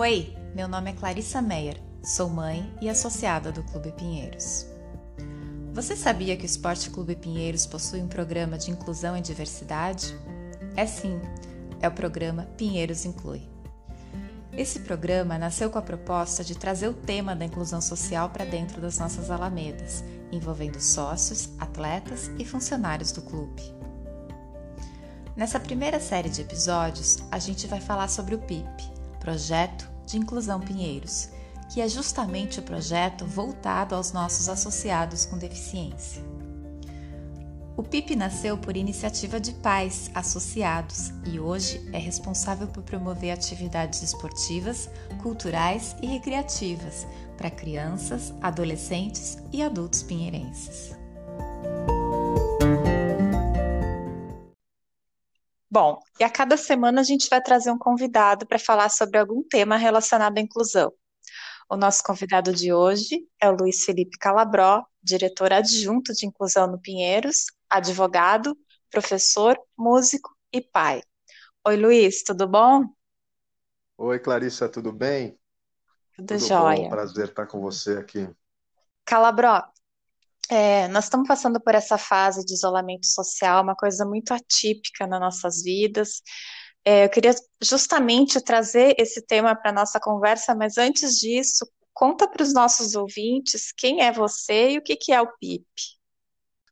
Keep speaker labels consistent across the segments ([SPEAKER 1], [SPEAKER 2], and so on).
[SPEAKER 1] Oi, meu nome é Clarissa Meyer, sou mãe e associada do Clube Pinheiros. Você sabia que o Esporte Clube Pinheiros possui um programa de inclusão e diversidade? É sim, é o programa Pinheiros Inclui. Esse programa nasceu com a proposta de trazer o tema da inclusão social para dentro das nossas alamedas, envolvendo sócios, atletas e funcionários do clube. Nessa primeira série de episódios, a gente vai falar sobre o PIP, Projeto de Inclusão Pinheiros, que é justamente o projeto voltado aos nossos associados com deficiência. O PIP nasceu por iniciativa de pais associados e hoje é responsável por promover atividades esportivas, culturais e recreativas para crianças, adolescentes e adultos pinheirenses.
[SPEAKER 2] Bom, e a cada semana a gente vai trazer um convidado para falar sobre algum tema relacionado à inclusão. O nosso convidado de hoje é o Luiz Felipe Calabró, diretor adjunto de inclusão no Pinheiros, advogado, professor, músico e pai. Oi, Luiz, tudo bom?
[SPEAKER 3] Oi, Clarissa, tudo bem?
[SPEAKER 2] Tudo, tudo jóia.
[SPEAKER 3] Bom, prazer estar com você aqui.
[SPEAKER 2] Calabró, é, nós estamos passando por essa fase de isolamento social, uma coisa muito atípica nas nossas vidas. É, eu queria justamente trazer esse tema para a nossa conversa, mas antes disso, conta para os nossos ouvintes quem é você e o que, que é o PIP.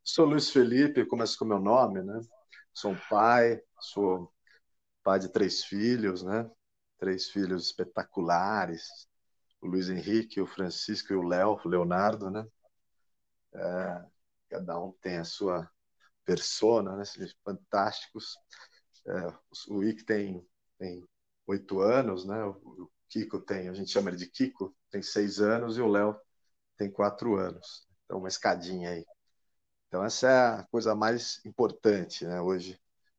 [SPEAKER 3] Sou Luiz Felipe, começo com meu nome, né? Sou um pai, sou pai de três filhos, né? Três filhos espetaculares, o Luiz Henrique, o Francisco e o Léo, o Leonardo, né? É, cada um tem a sua persona, né? Fantásticos. É, o Ick tem oito anos, né? O Kiko tem, a gente chama ele de Kiko, tem seis anos e o Léo tem quatro anos. Então uma escadinha aí. Então essa é a coisa mais importante, né? Hoje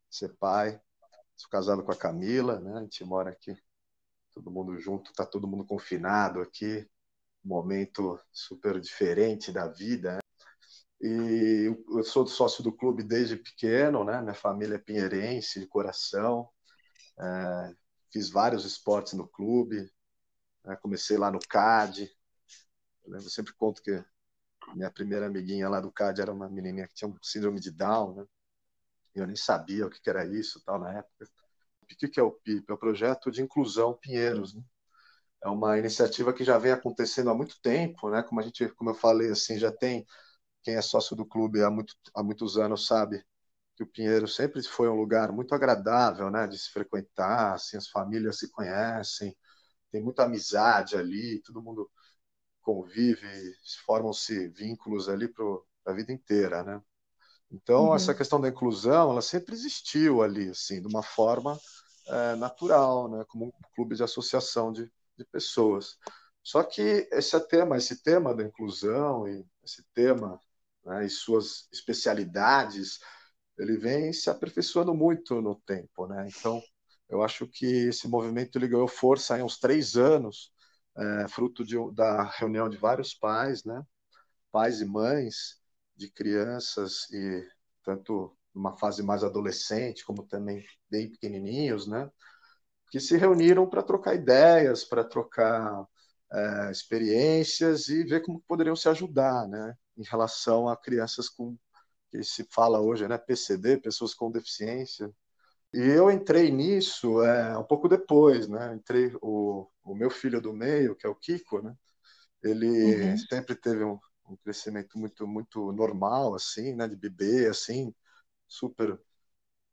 [SPEAKER 3] ser pai. Sou casado com a Camila, né? A gente mora aqui, todo mundo junto, tá todo mundo confinado aqui, momento super diferente da vida. Né? E eu sou sócio do clube desde pequeno, né? Minha família é pinheirense de coração. É, fiz vários esportes no clube. Né? Comecei lá no CAD. Eu, lembro, sempre conto que minha primeira amiguinha lá do CAD era uma menininha que tinha um síndrome de Down, né? Eu nem sabia o que era isso, tal, na época. O que é o PIP? É o projeto de inclusão Pinheiros, né? É uma iniciativa que já vem acontecendo há muito tempo, né? Como a gente, como eu falei, assim, já tem quem é sócio do clube há, muito, há muitos anos sabe que o Pinheiro sempre foi um lugar muito agradável, né, de se frequentar, assim, as famílias se conhecem, tem muita amizade ali, todo mundo convive, formam-se vínculos ali para a vida inteira, né? Então, uhum. essa questão da inclusão, ela sempre existiu ali, assim, de uma forma é, natural, né? Como um clube de associação de, de pessoas. Só que esse tema, esse tema da inclusão e esse tema né, e suas especialidades, ele vem se aperfeiçoando muito no tempo, né? Então, eu acho que esse movimento ele ganhou força há uns três anos, é, fruto de, da reunião de vários pais, né? Pais e mães de crianças e tanto numa fase mais adolescente como também bem pequenininhos, né? Que se reuniram para trocar ideias, para trocar é, experiências e ver como poderiam se ajudar, né? em relação a crianças com que se fala hoje, né, PCD, pessoas com deficiência. E eu entrei nisso é, um pouco depois, né? Entrei o, o meu filho do meio, que é o Kiko, né? Ele uhum. sempre teve um, um, crescimento muito muito normal, assim, né? De bebê, assim, super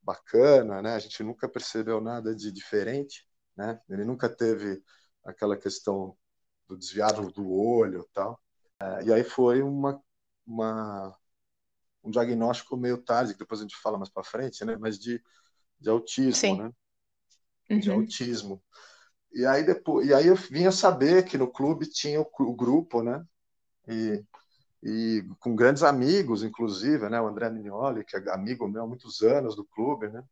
[SPEAKER 3] bacana, né? A gente nunca percebeu nada de diferente, né? Ele nunca teve aquela questão do desviado do olho, tal. É, e aí foi uma uma, um diagnóstico meio tarde, que depois a gente fala mais para frente, né? Mas de, de autismo, Sim. né? Uhum. De autismo. E aí depois, e aí eu vinha saber que no clube tinha o, o grupo, né? E, e com grandes amigos, inclusive, né? O André Mignoli, que é amigo meu há muitos anos do clube, né?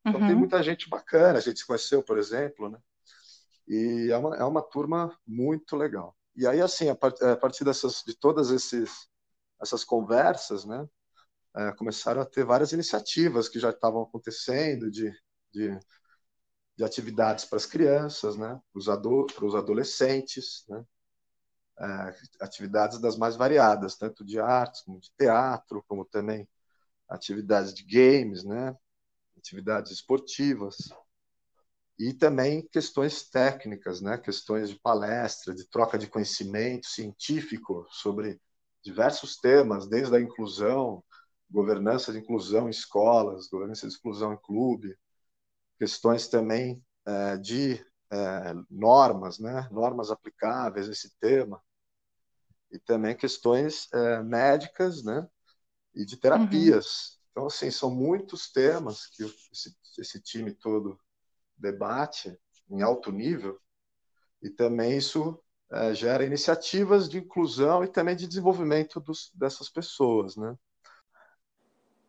[SPEAKER 3] Então uhum. tem muita gente bacana, a gente se conheceu, por exemplo, né? E é uma, é uma turma muito legal. E aí, assim, a, partir dessas, de todas esses, essas conversas, né, é, começaram a ter várias iniciativas que já estavam acontecendo de, de, de atividades para as crianças, né? para, os ado adolescentes, né? É, atividades das mais variadas, tanto de artes, como de teatro, como também atividades de games, né? atividades esportivas e também questões técnicas, né? questões de palestra, de troca de conhecimento científico sobre diversos temas, desde a inclusão, governança de inclusão em escolas, governança de inclusão em clube, questões também é, de é, normas, né? normas aplicáveis a esse tema, e também questões é, médicas né? e de terapias. Uhum. Então, assim, são muitos temas que esse, esse time todo debate em alto nível, e também isso é, gera iniciativas de inclusão e também de desenvolvimento dos, dessas pessoas, né?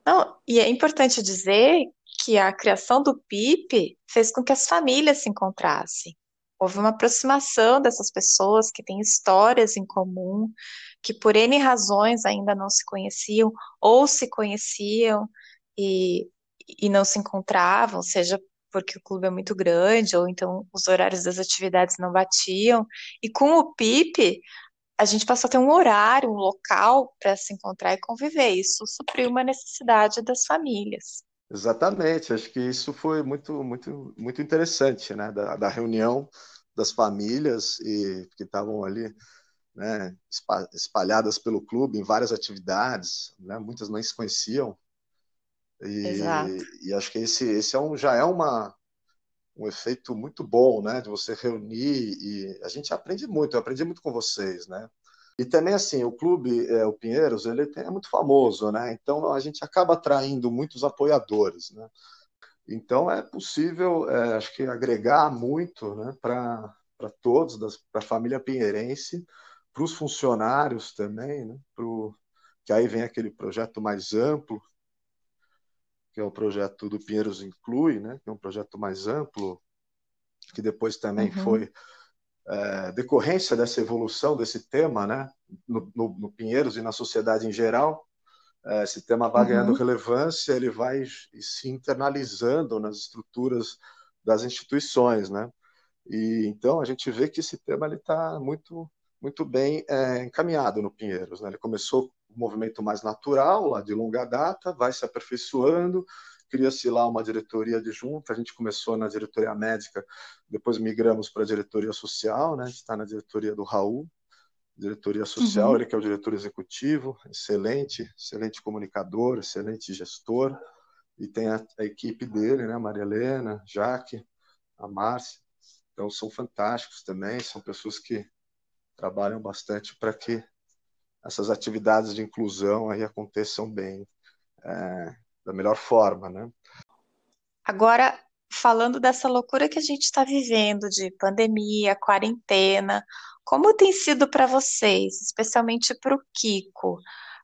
[SPEAKER 2] Não, e é importante dizer que a criação do PIP fez com que as famílias se encontrassem. Houve uma aproximação dessas pessoas que têm histórias em comum, que por N razões ainda não se conheciam ou se conheciam e, e não se encontravam, seja porque o clube é muito grande, ou então os horários das atividades não batiam. E com o PIP, a gente passou a ter um horário, um local para se encontrar e conviver. Isso supriu uma necessidade das famílias.
[SPEAKER 3] Exatamente, acho que isso foi muito, muito, muito interessante, né? Da, da reunião das famílias e que estavam ali, né? Espalhadas pelo clube em várias atividades, né? Muitas nem se conheciam e, Exato. e acho que esse, esse é um, já é uma, um efeito muito bom, né? De você reunir e a gente aprende muito, eu aprendi muito com vocês, né? E também, assim, o clube, é, o Pinheiros, ele é muito famoso, né? Então, a gente acaba atraindo muitos apoiadores, né? Então, é possível, é, acho que, agregar muito né, para todos, para a família pinheirense, para os funcionários também, né? Pro, que aí vem aquele projeto mais amplo, que é o projeto do Pinheiros Inclui, né, que é um projeto mais amplo, que depois também uhum. foi é, decorrência dessa evolução desse tema né, no, no, no, Pinheiros e na sociedade em geral. É, esse tema vai uhum. ganhando relevância, ele vai se internalizando nas estruturas das instituições. Né? E, então, a gente vê que esse tema está muito, muito bem é, encaminhado no Pinheiros. Né? Ele começou um movimento mais natural, lá de longa data, vai se aperfeiçoando, cria-se lá uma diretoria adjunta, a gente começou na diretoria médica, depois migramos para a diretoria social, né? a gente está na diretoria do Raul, diretoria social, uhum. ele que é o diretor executivo, excelente, excelente comunicador, excelente gestor, e tem a, a equipe dele, né, Maria Helena, Jaque, a Márcia, então são fantásticos também, são pessoas que trabalham bastante para que essas atividades de inclusão aí aconteçam bem, é, da melhor forma, né?
[SPEAKER 2] Agora, falando dessa loucura que a gente está vivendo de pandemia, quarentena, como tem sido para vocês, especialmente para o Kiko,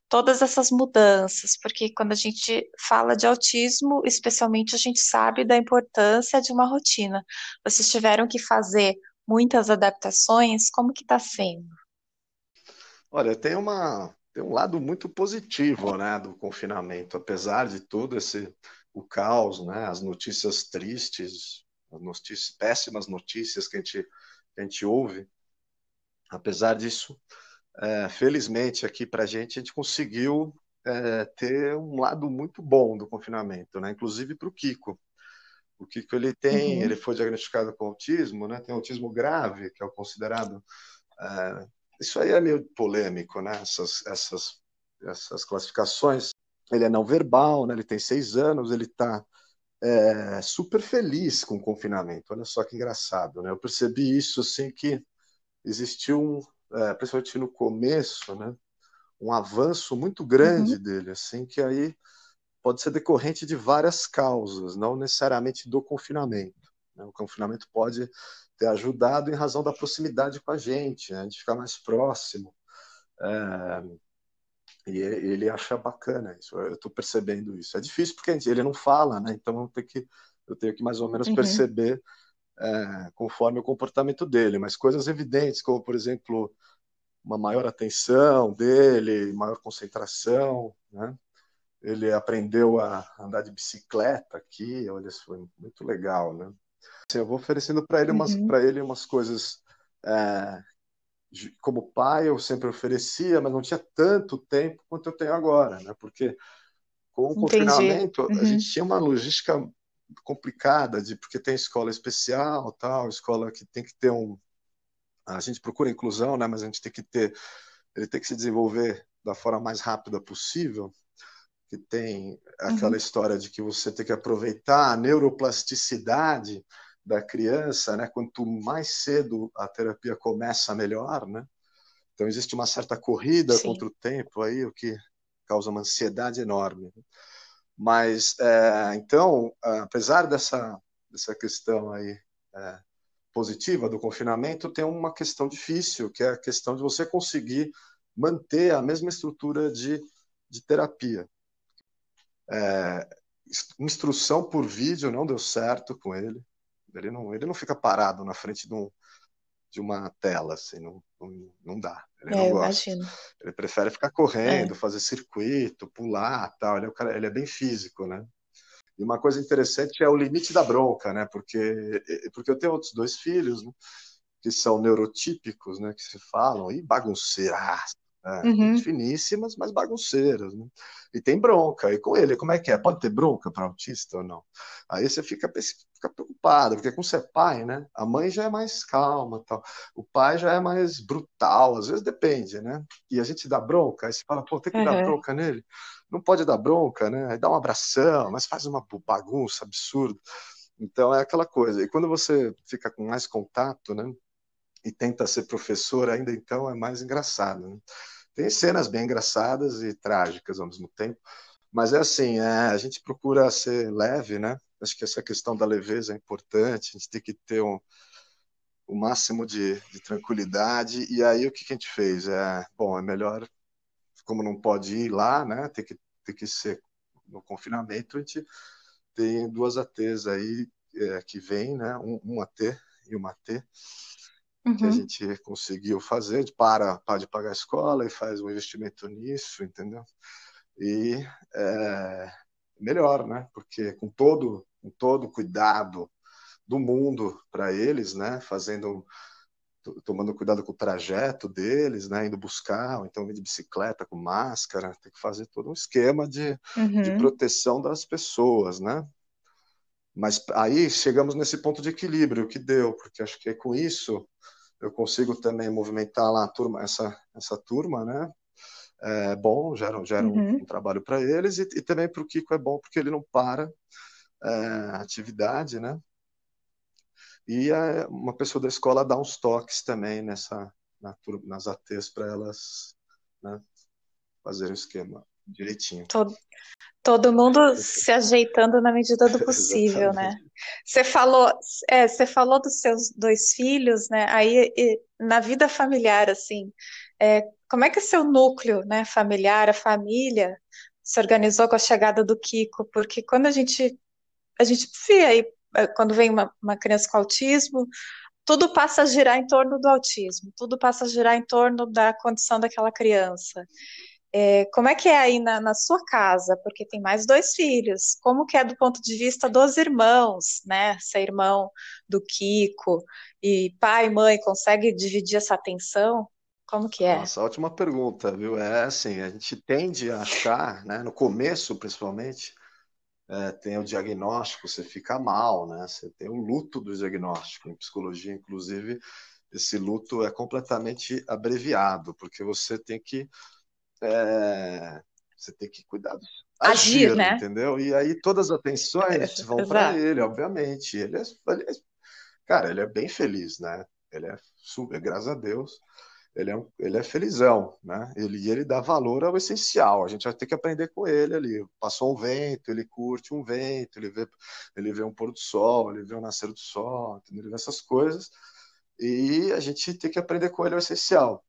[SPEAKER 2] todas essas mudanças? Porque quando a gente fala de autismo, especialmente a gente sabe da importância de uma rotina. Vocês tiveram que fazer muitas adaptações, como que está sendo?
[SPEAKER 3] Olha, tem uma tem um lado muito positivo, né, do confinamento, apesar de todo esse o caos, né, as notícias tristes, as notícias, péssimas notícias que a gente que a gente ouve. Apesar disso, é, felizmente aqui para a gente a gente conseguiu é, ter um lado muito bom do confinamento, né, inclusive para o Kiko. O Kiko ele tem, uhum. ele foi diagnosticado com autismo, né, tem autismo grave, que é o considerado é, isso aí é meio polêmico, né? Essas, essas, essas classificações. Ele é não verbal, né? Ele tem seis anos, ele está é, super feliz com o confinamento. Olha só que engraçado, né? Eu percebi isso assim que existiu um, é, principalmente no começo, né? Um avanço muito grande uhum. dele, assim que aí pode ser decorrente de várias causas, não necessariamente do confinamento. Né? O confinamento pode ter ajudado em razão da proximidade com a gente, né? de ficar mais próximo. É, e ele acha bacana isso, eu estou percebendo isso. É difícil porque ele não fala, né? então eu tenho que, eu tenho que mais ou menos uhum. perceber é, conforme o comportamento dele, mas coisas evidentes, como, por exemplo, uma maior atenção dele, maior concentração, né? Ele aprendeu a andar de bicicleta aqui, olha, isso foi muito legal, né? Assim, eu vou oferecendo para ele umas
[SPEAKER 2] Uhum.
[SPEAKER 3] para ele umas coisas é, como pai eu sempre oferecia, mas não tinha tanto tempo quanto eu tenho agora, né? Porque com o confinamento a
[SPEAKER 2] Uhum.
[SPEAKER 3] gente tinha uma logística complicada de porque tem escola especial, tal, escola que tem que ter um a gente procura inclusão, né? Mas a gente tem que ter ele tem que se desenvolver da forma mais rápida possível, que tem aquela
[SPEAKER 2] Uhum.
[SPEAKER 3] história de que você tem que aproveitar a neuroplasticidade da criança, né? Quanto mais cedo a terapia começa, melhor, né? Então existe uma certa corrida
[SPEAKER 2] Sim.
[SPEAKER 3] contra o tempo aí, o que causa uma ansiedade enorme. Mas é, então, apesar dessa dessa questão aí é, positiva do confinamento, tem uma questão difícil, que é a questão de você conseguir manter a mesma estrutura de, de terapia. É, instrução por vídeo não deu certo com ele. Ele não, ele não fica parado na frente de, um, de uma tela, assim, não, não, não dá. Ele
[SPEAKER 2] É,
[SPEAKER 3] não gosta.
[SPEAKER 2] imagino.
[SPEAKER 3] Ele prefere ficar correndo,
[SPEAKER 2] É.
[SPEAKER 3] fazer circuito, pular, tal. Ele é, o cara, ele é bem físico, né? E uma coisa interessante é o limite da bronca, né? Porque, porque eu tenho outros dois filhos, né? que são neurotípicos, né? Que se falam, e bagunceiras, né?
[SPEAKER 2] Uhum.
[SPEAKER 3] Finíssimas, mas bagunceiras, né? E tem bronca. E com ele, como é que é? Pode ter bronca para autista ou não? Aí você fica, fica preocupado, porque você é pai, né? A mãe já é mais calma, tal. O pai já é mais brutal, às vezes depende, né? E a gente dá bronca, aí você fala, pô, tem que dar
[SPEAKER 2] Uhum.
[SPEAKER 3] bronca nele. Não pode dar bronca, né? Aí dá um abração, mas faz uma bagunça absurda. Então é aquela coisa. E quando você fica com mais contato, né? E tenta ser professor, ainda então é mais engraçado. Né? Tem cenas bem engraçadas e trágicas ao mesmo tempo. Mas é assim, é, a gente procura ser leve, né? Acho que essa questão da leveza é importante. A gente tem que ter um, o máximo de, de tranquilidade. E aí o que, que a gente fez? É, bom, é melhor, como não pode ir lá, né? Tem que, tem que ser no confinamento. A gente tem duas ATs aí é, que vêm, né? Um, um AT e uma AT que a
[SPEAKER 2] Uhum.
[SPEAKER 3] gente conseguiu fazer, para, para de pagar a escola e faz um investimento nisso, entendeu? E é melhor, né? Porque com todo, com todo o cuidado do mundo para eles, né? Fazendo, tomando cuidado com o trajeto deles, né? Indo buscar, ou então de bicicleta com máscara, tem que fazer todo um esquema de,
[SPEAKER 2] Uhum.
[SPEAKER 3] de proteção das pessoas, né? Mas aí chegamos nesse ponto de equilíbrio que deu, porque acho que com isso eu consigo também movimentar lá a turma, essa, essa turma, né? É bom, gera, gera
[SPEAKER 2] Uhum.
[SPEAKER 3] um, um, trabalho para eles e, e também para o Kiko é bom porque ele não para é, a atividade, né? E é, uma pessoa da escola dá uns toques também nessa na, nas ATs para elas né, fazerem o esquema direitinho.
[SPEAKER 2] Todo, todo mundo se ajeitando na medida do possível, né? Você falou, é, você falou dos seus dois filhos, né? Aí e, na vida familiar, assim, é, como é que é seu núcleo, né, familiar, a família, se organizou com a chegada do Kiko? Porque quando a gente a gente vê aí quando vem uma, uma criança com autismo, tudo passa a girar em torno do autismo, tudo passa a girar em torno da condição daquela criança. É, como é que é aí na, na, sua casa? Porque tem mais dois filhos. Como que é do ponto de vista dos irmãos, né? Ser irmão do Kiko e pai e mãe consegue dividir essa atenção? Como que é?
[SPEAKER 3] Nossa, ótima pergunta, viu? É assim, a gente tende a achar, né? No começo, principalmente, é, tem o diagnóstico, você fica mal, né? Você tem o luto do diagnóstico. Em psicologia, inclusive, esse luto é completamente abreviado, porque você tem que é, você tem que cuidar
[SPEAKER 2] agir,
[SPEAKER 3] agir
[SPEAKER 2] né?
[SPEAKER 3] Entendeu? E aí todas as atenções vão para ele, obviamente. Ele é, ele é, cara, ele é bem feliz, né? Ele é super, graças a Deus, ele é, ele é felizão, né? Ele, ele dá valor ao essencial. A gente vai ter que aprender com ele ali. Passou um vento, ele curte um vento, ele vê, ele vê um pôr do sol, ele vê o nascer do sol, entendeu? ele vê essas coisas. E a gente tem que aprender com ele o essencial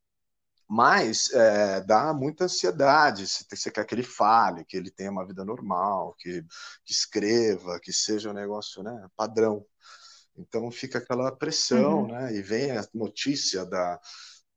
[SPEAKER 3] mas é, dá muita ansiedade. Você quer que ele fale, que ele tenha uma vida normal, que, que escreva, que seja um negócio né, padrão. Então fica aquela pressão,
[SPEAKER 2] uhum.
[SPEAKER 3] né? E vem a notícia da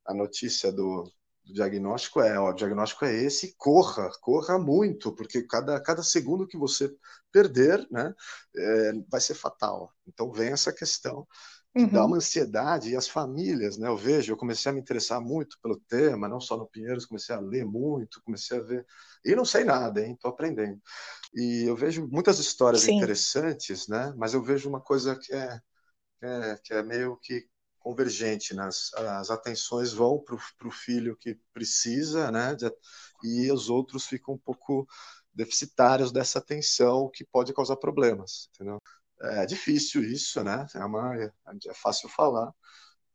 [SPEAKER 3] a notícia do, do diagnóstico é, ó, o diagnóstico é esse, corra, corra muito, porque cada, cada segundo que você perder, né, é, vai ser fatal. Então vem essa questão que uhum. dá uma ansiedade e as famílias, né? Eu vejo, eu comecei a me interessar muito pelo tema, não só no Pinheiros, comecei a ler muito, comecei a ver e não sei nada, hein? Estou aprendendo. E eu vejo muitas histórias Sim. interessantes, né? Mas eu vejo uma coisa que é, que é, que é meio que convergente, né? as, as atenções vão para o filho que precisa, né? De, e os outros ficam um pouco deficitários dessa atenção, que pode causar problemas, entendeu? É difícil isso, né? É, uma, é fácil falar.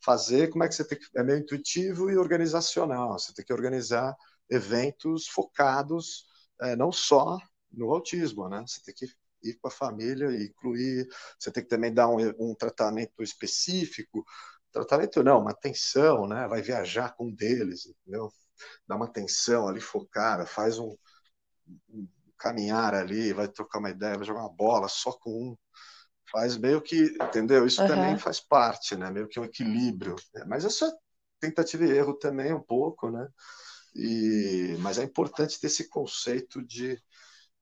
[SPEAKER 3] Fazer, como é que você tem que. É meio intuitivo e organizacional. Você tem que organizar eventos focados é, não só no autismo, né? Você tem que ir com a família e incluir. Você tem que também dar um, um tratamento específico Tratamento não, uma atenção, né? Vai viajar com um deles, entendeu? Dá uma atenção ali focada, faz um, um caminhar ali, vai trocar uma ideia, vai jogar uma bola só com um. Faz meio que, entendeu? Isso uhum. também faz parte, né? Meio que um equilíbrio. Né? Mas isso é tentativa e erro também um pouco, né? E, mas é importante ter esse conceito de,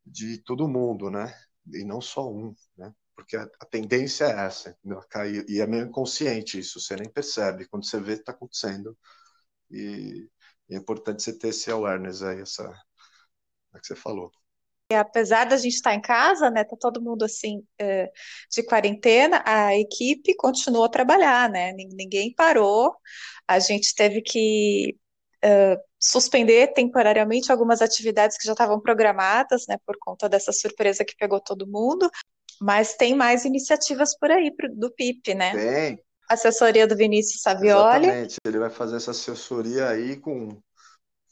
[SPEAKER 3] de todo mundo, né? E não só um, né? porque a, a tendência é essa, entendeu? cair, e é meio inconsciente isso, você nem percebe, quando você vê, está acontecendo, e, e, é importante você ter esse awareness aí, essa, é que você falou.
[SPEAKER 2] Apesar da gente estar em casa, né, tá todo mundo assim é, de quarentena, a equipe continuou a trabalhar, né, ninguém parou, a gente teve que uh, suspender temporariamente algumas atividades que já estavam programadas, né, por conta dessa surpresa que pegou todo mundo, mas tem mais iniciativas por aí pro, do PIP, né?
[SPEAKER 3] Tem.
[SPEAKER 2] Assessoria do Vinícius Savioli.
[SPEAKER 3] Exatamente, ele vai fazer essa assessoria aí com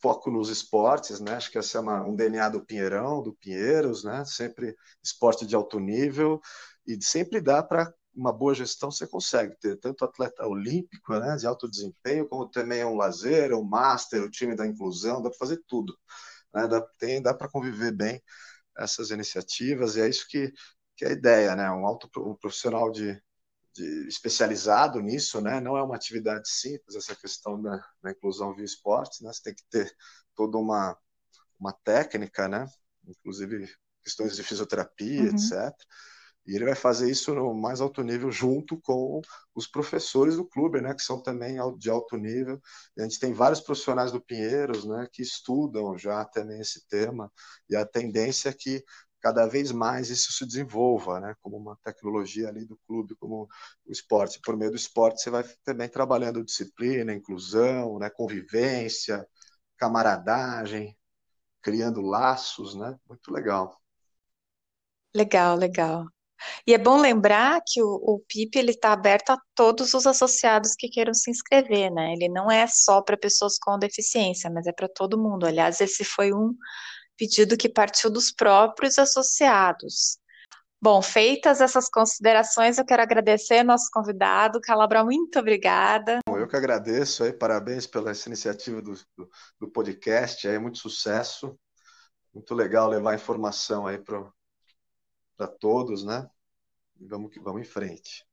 [SPEAKER 3] foco nos esportes, né? Acho que essa é uma, um DNA do Pinheirão, do Pinheiros, né? Sempre esporte de alto nível e sempre dá para uma boa gestão você consegue ter tanto atleta olímpico, né, de alto desempenho, como também um lazer, um master, o time da inclusão, dá para fazer tudo, né? Dá, tem, dá para conviver bem essas iniciativas e é isso que que é a ideia, né? Um alto um profissional de, de, especializado nisso, né? Não é uma atividade simples essa questão da, da inclusão via esportes, né? Você tem que ter toda uma uma técnica, né? Inclusive questões de fisioterapia, uhum. etc. E ele vai fazer isso no mais alto nível junto com os professores do clube, né, que são também de alto nível. E a gente tem vários profissionais do Pinheiros, né, que estudam já também esse tema. E a tendência é que cada vez mais isso se desenvolva, né, como uma tecnologia ali do clube, como o esporte. Por meio do esporte, você vai também trabalhando disciplina, inclusão, né, convivência, camaradagem, criando laços, né? Muito legal.
[SPEAKER 2] Legal, legal. E é bom lembrar que o, o PIP ele está aberto a todos os associados que queiram se inscrever, né? Ele não é só para pessoas com deficiência, mas é para todo mundo. Aliás, esse foi um pedido que partiu dos próprios associados. Bom, feitas essas considerações, eu quero agradecer nosso convidado, Calabra, muito obrigada.
[SPEAKER 3] Eu que agradeço aí, parabéns pela essa iniciativa do, do, do podcast, aí muito sucesso, muito legal levar informação aí para todos, né? E vamos, vamos em frente.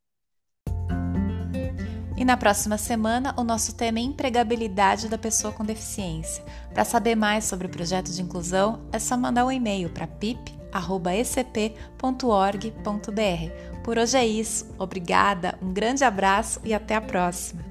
[SPEAKER 1] E na próxima semana, o nosso tema é empregabilidade da pessoa com deficiência. Para saber mais sobre o projeto de inclusão, é só mandar um e-mail para pip.ecp.org.br. Por hoje é isso. Obrigada, um grande abraço e até a próxima!